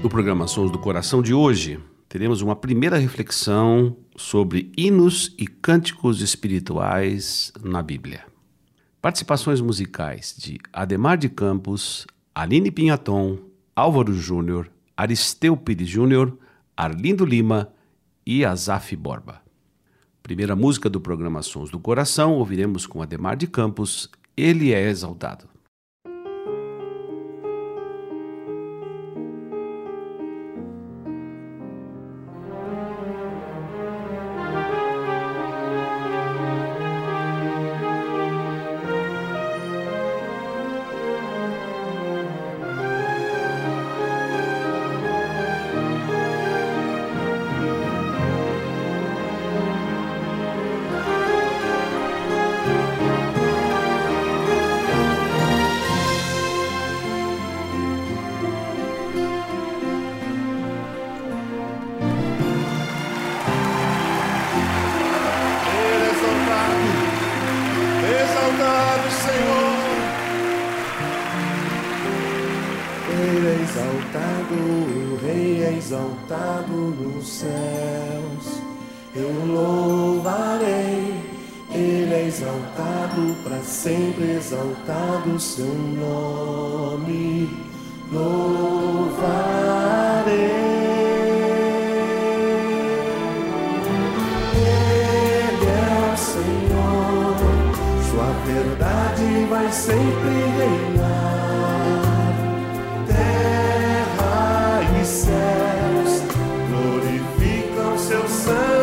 No programa Sons do Coração de hoje, teremos uma primeira reflexão sobre hinos e cânticos espirituais na Bíblia. Participações musicais de Ademar de Campos, Aline Pinhaton, Álvaro Júnior, Aristeu Pires Júnior, Arlindo Lima e Azaf Borba. Primeira música do programa Sons do Coração, ouviremos com Ademar de Campos, Ele é Exaltado. Exaltado, o Rei é exaltado nos céus. Eu louvarei, Ele é exaltado, para sempre exaltado seu nome. Louvarei. verdade vai sempre reinar. sun.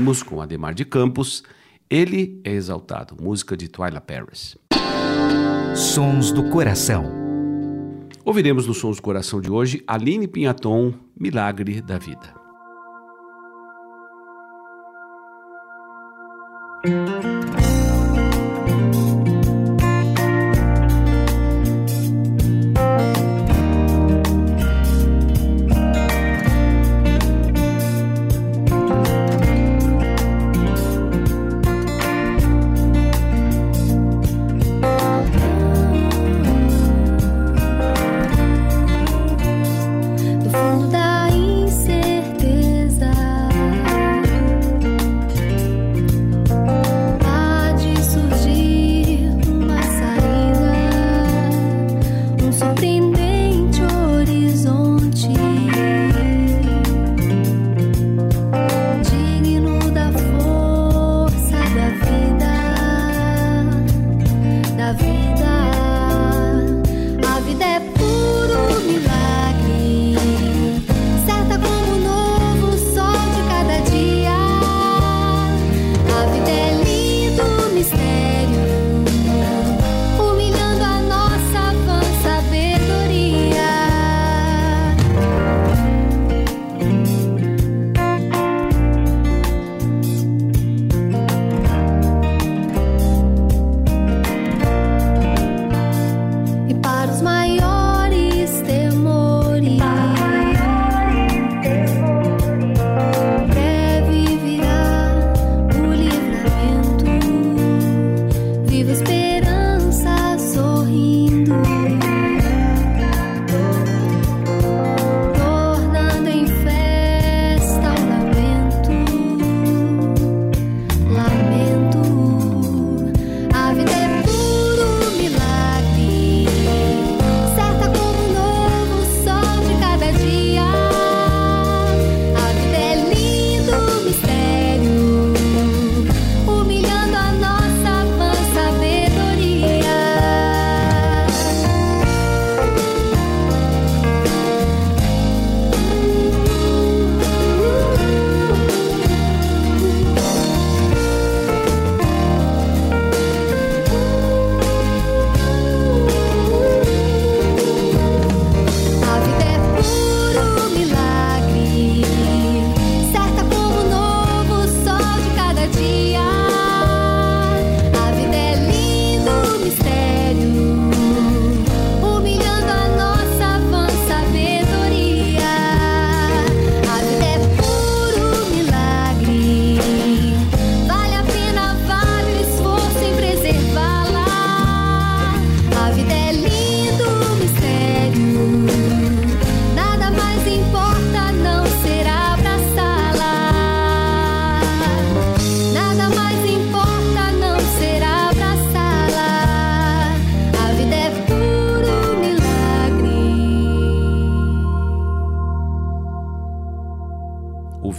Ouvimos com Ademar de Campos, Ele é Exaltado, música de Twyla Paris. Sons do Coração. Ouviremos no Sons do Coração de hoje Aline Pinhaton, Milagre da Vida.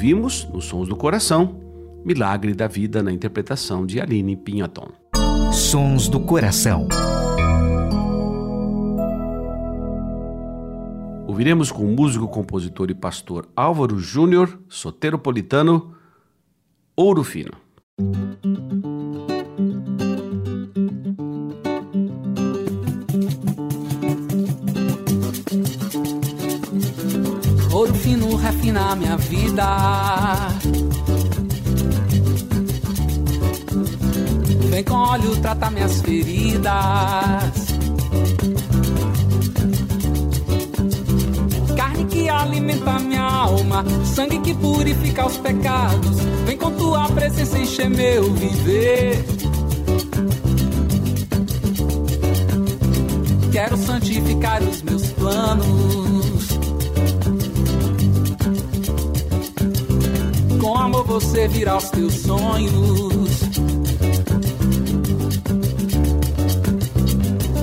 Ouvimos, nos Sons do Coração, Milagre da Vida na interpretação de Aline Pinhaton. Sons do Coração. Ouviremos com o músico, compositor e pastor Álvaro Júnior, soteropolitano, Ouro Fino. Ouro fino refina minha vida. Vem com óleo tratar minhas feridas. Carne que alimenta minha alma, sangue que purifica os pecados. Vem com tua presença encher meu viver. Quero santificar os meus planos. Com amor você virá os teus sonhos.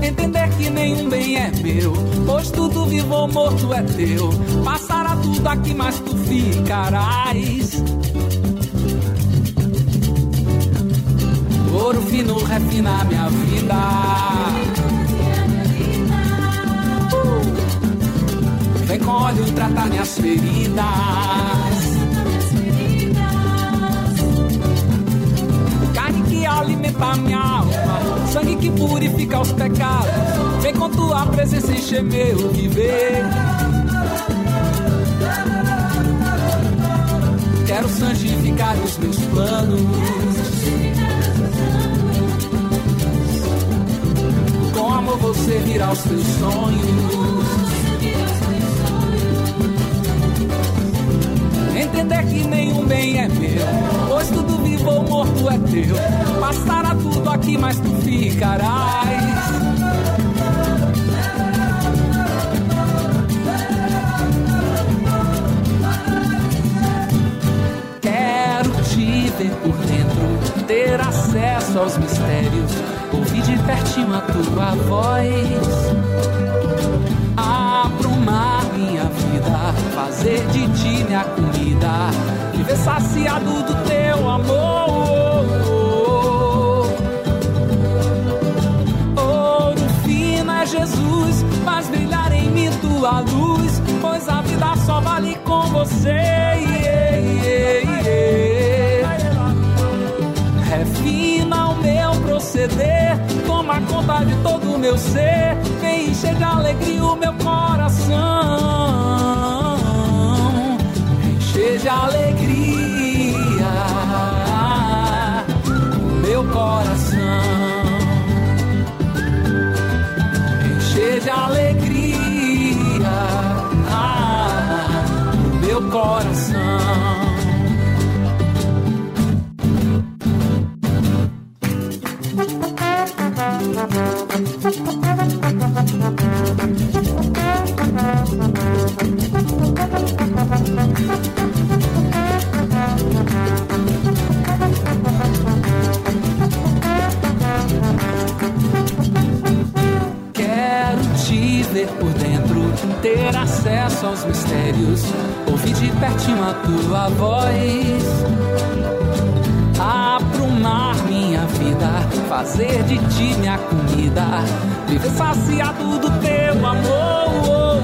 Entender que nenhum bem é meu, pois tudo vivo ou morto é teu. Passará tudo aqui, mas tu ficarás. Ouro fino refina minha vida. Vem com óleo tratar minhas feridas. Alimenta minha alma, sangue que purifica os pecados. Vem com tua presença encher meu viver. Quero santificar os meus planos. Com amor vou servir aos teus sonhos. Entender que nenhum bem é meu, pois tudo vivo ou morto é teu. Passará tudo aqui, mas tu ficarás. Quero te ver por dentro, ter acesso aos mistérios, ouvir de pertinho a tua voz. Fazer de ti minha comida, viver saciado do teu amor. Ouro fino é Jesus, faz brilhar em mim tua luz, pois a vida só vale com você. Refina o meu proceder, toma conta de todo o meu ser, vem encher de alegria o meu coração. De alegria meu coração. Encher de alegria meu coração. Quero ver por dentro, ter acesso aos mistérios, ouvir de pertinho a tua voz. Aprumar minha vida, fazer de ti minha comida, viver saciado do teu amor.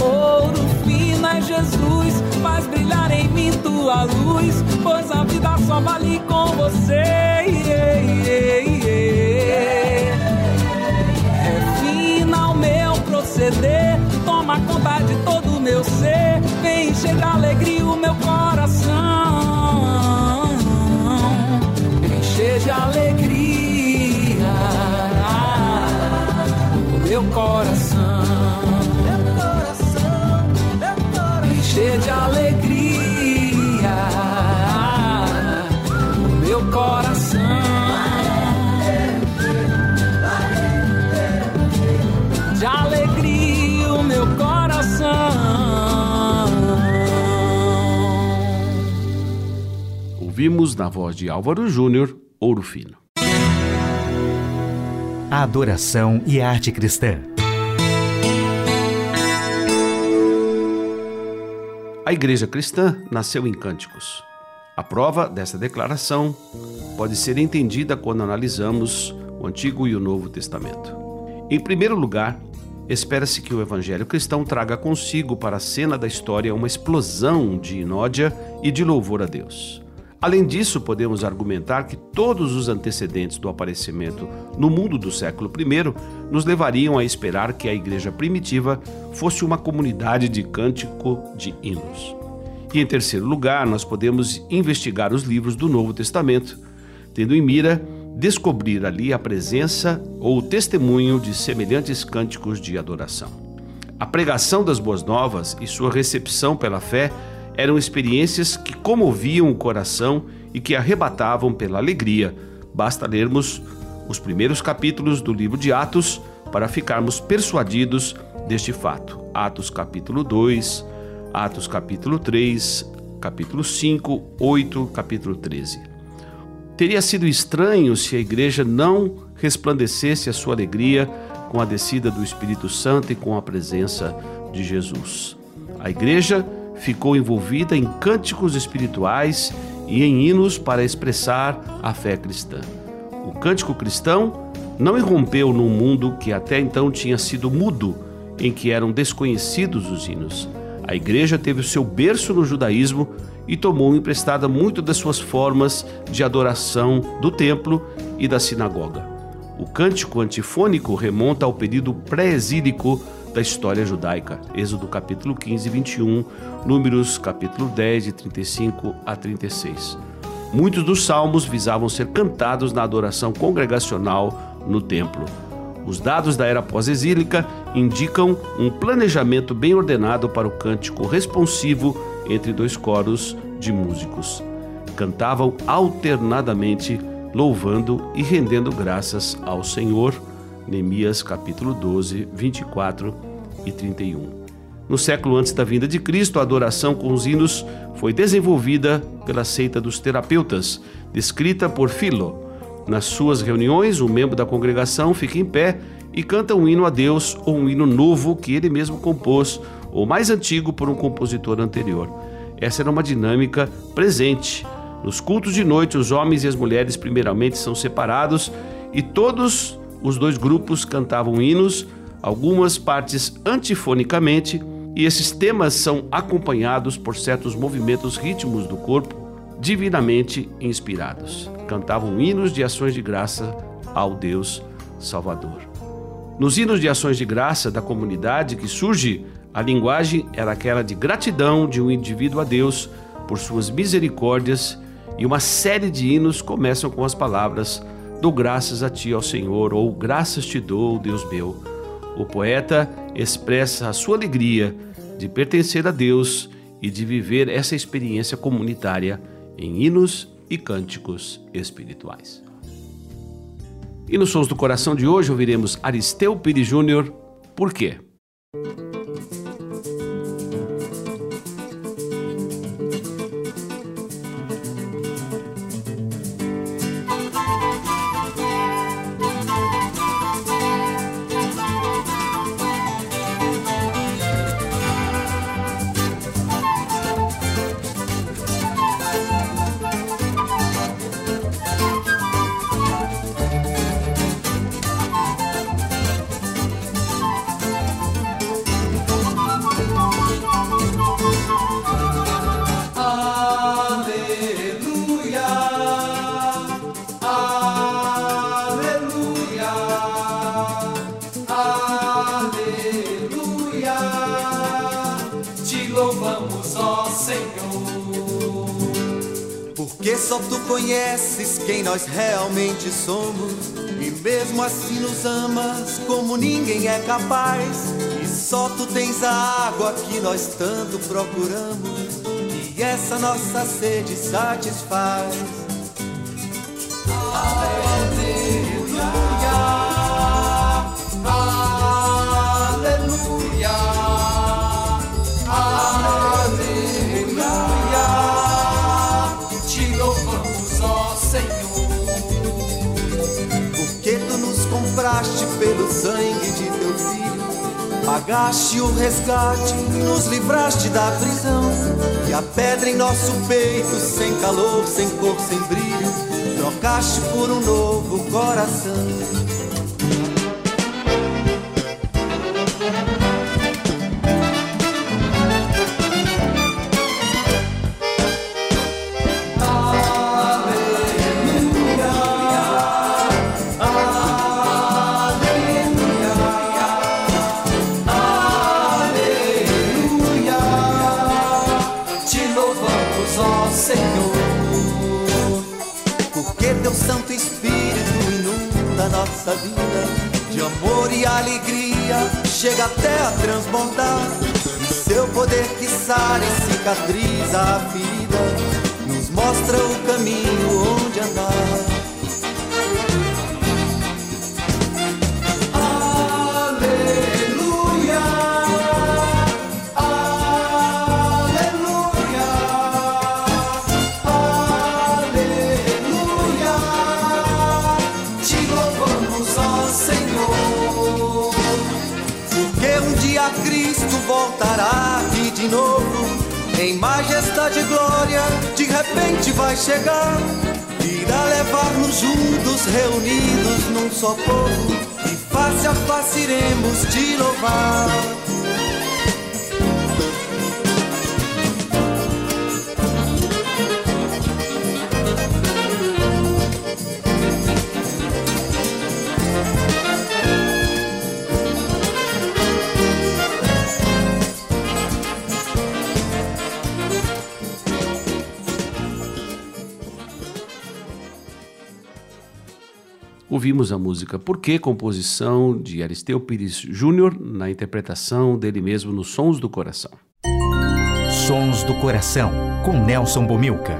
Ouro fino é Jesus, faz brilhar em mim tua luz, pois a vida só vale com você. Toma conta de Ouvimos na voz de Álvaro Júnior, Ouro Fino. A adoração e a arte cristã. A igreja cristã nasceu em cânticos. A prova dessa declaração pode ser entendida quando analisamos o Antigo e o Novo Testamento. Em primeiro lugar, espera-se que o evangelho cristão traga consigo para a cena da história uma explosão de inódia e de louvor a Deus. Além disso, podemos argumentar que todos os antecedentes do aparecimento no mundo do século I nos levariam a esperar que a igreja primitiva fosse uma comunidade de cântico de hinos. E em terceiro lugar, nós podemos investigar os livros do Novo Testamento, tendo em mira descobrir ali a presença ou o testemunho de semelhantes cânticos de adoração. A pregação das boas novas e sua recepção pela fé eram experiências que comoviam o coração e que arrebatavam pela alegria. Basta lermos os primeiros capítulos do livro de Atos para ficarmos persuadidos deste fato. Atos capítulo 2, Atos capítulo 3, capítulo 5, 8, capítulo 13. Teria sido estranho se a igreja não resplandecesse a sua alegria com a descida do Espírito Santo e com a presença de Jesus. A igreja ficou envolvida em cânticos espirituais e em hinos para expressar a fé cristã. O cântico cristão não irrompeu num mundo que até então tinha sido mudo, em que eram desconhecidos os hinos. A igreja teve o seu berço no judaísmo e tomou emprestada muito das suas formas de adoração do templo e da sinagoga. O cântico antifônico remonta ao período pré-exílico da história judaica. Êxodo capítulo 15 21, Números capítulo 10 de 35 a 36. Muitos dos salmos visavam ser cantados na adoração congregacional no templo. Os dados da era pós-exílica indicam um planejamento bem ordenado para o cântico responsivo entre dois coros de músicos. Cantavam alternadamente, louvando e rendendo graças ao Senhor Neemias capítulo 12, 24 e 31. No século antes da vinda de Cristo, a adoração com os hinos foi desenvolvida pela seita dos terapeutas, descrita por Filo. Nas suas reuniões, um membro da congregação fica em pé e canta um hino a Deus ou um hino novo que ele mesmo compôs, ou mais antigo por um compositor anterior. Essa era uma dinâmica presente. Nos cultos de noite, os homens e as mulheres primeiramente são separados e todos os dois grupos cantavam hinos, algumas partes antifonicamente, e esses temas são acompanhados por certos movimentos ritmos do corpo divinamente inspirados. Cantavam hinos de ações de graça ao Deus Salvador. Nos hinos de ações de graça da comunidade que surge, a linguagem era aquela de gratidão de um indivíduo a Deus por suas misericórdias, e uma série de hinos começam com as palavras Dou graças a ti, ó Senhor, ou graças te dou, Deus meu. O poeta expressa a sua alegria de pertencer a Deus e de viver essa experiência comunitária em hinos e cânticos espirituais. E nos Sons do Coração de hoje ouviremos Aristeu Pires Júnior, Por quê? Só tu conheces quem nós realmente somos. E mesmo assim nos amas como ninguém é capaz. E só tu tens a água que nós tanto procuramos. E essa nossa sede satisfaz. compraste Pagaste o resgate, nos livraste da prisão. E a pedra em nosso peito, sem calor, sem cor, sem brilho, trocaste por um novo coração. E cicatriza a ferida nos mostra o caminho onde andar. voltará aqui de novo. Em majestade e glória, de repente vai chegar. Irá levar-nos juntos, reunidos num só povo. E face a face iremos te louvar. Ouvimos a música Por que, composição de Aristeu Pires Júnior, na interpretação dele mesmo nos Sons do Coração. Sons do Coração, com Nelson Bomilca.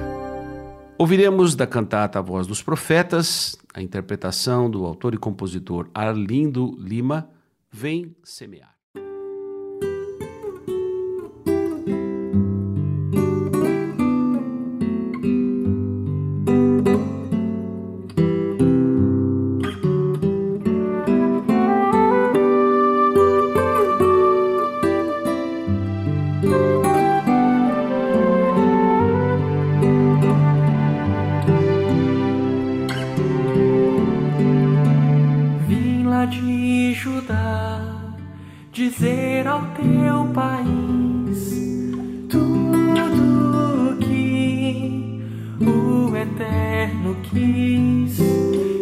Ouviremos da cantata A Voz dos Profetas, a interpretação do autor e compositor Arlindo Lima, Vem Semear.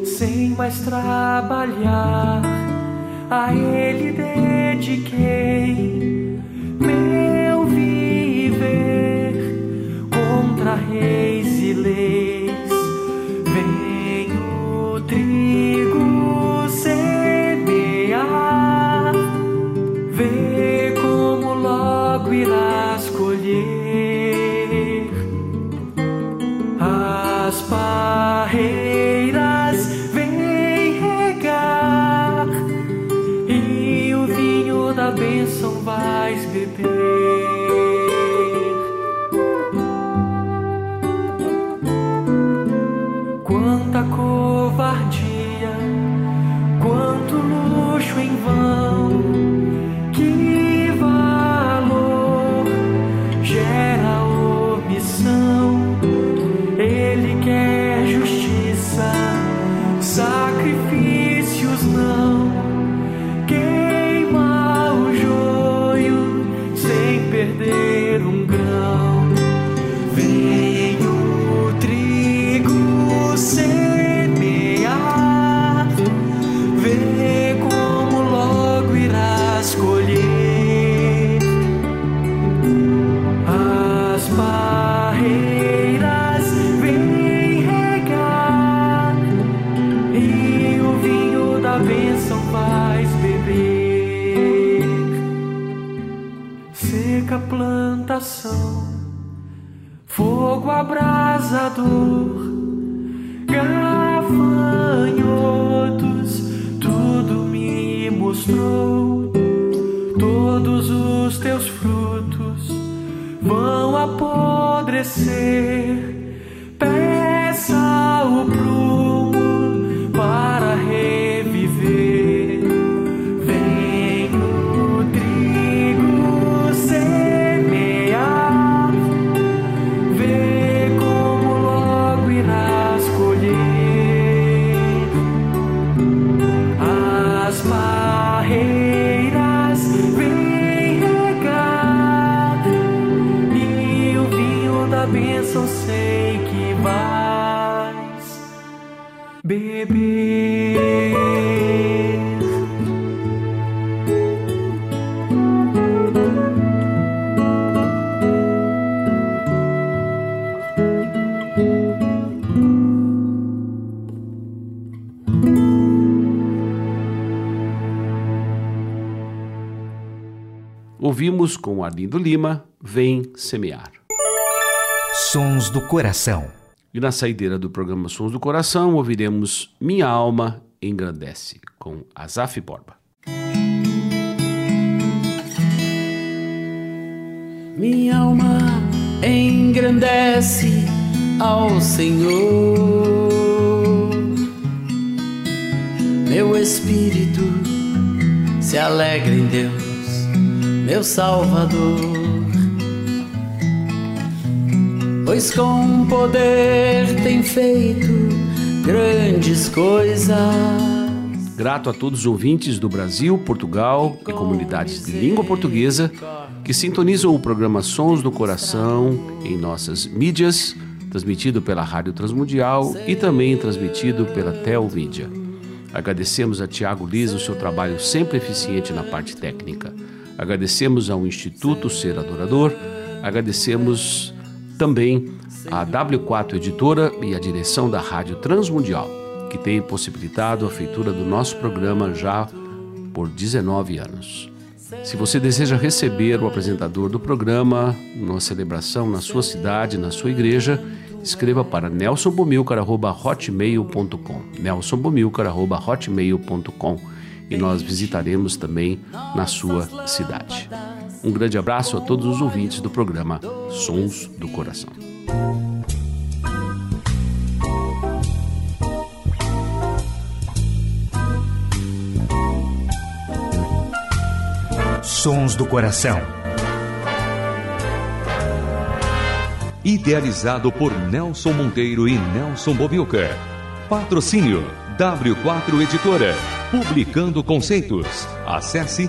sem mais trabalhar, a ele dediquei meu viver contra reis e leis. covardia, quanto luxo em vão. seca plantação, fogo abrasador, gafanhotos, tudo me mostrou. Ouvimos com Arlindo Lima, Vem Semear. Sons do Coração. E na saideira do programa Sons do Coração, ouviremos Minha Alma Engrandece, com Azaf Borba. Minha alma engrandece ao Senhor, meu espírito se alegra em Deus meu Salvador. Pois com poder tem feito grandes coisas. Grato a todos os ouvintes do Brasil, Portugal e comunidades de língua portuguesa que sintonizam o programa Sons do Coração em nossas mídias, transmitido pela Rádio Transmundial e também transmitido pela Telmídia. Agradecemos a Tiago Liza o seu trabalho sempre eficiente na parte técnica. Agradecemos ao Instituto Ser Adorador, agradecemos também à W4 Editora e à direção da Rádio Transmundial. que tem possibilitado a feitura do nosso programa já por 19 anos. Se você deseja receber o apresentador do programa numa celebração na sua cidade, na sua igreja, escreva para nelsonbomilcar.hotmail.com nelsonbomilcar.hotmail.com e nós visitaremos também na sua cidade. Um grande abraço a todos os ouvintes do programa Sons do Coração. Sons do Coração. Idealizado por Nelson Monteiro e Nelson Bobilca. Patrocínio W4 Editora. Publicando Conceitos. Acesse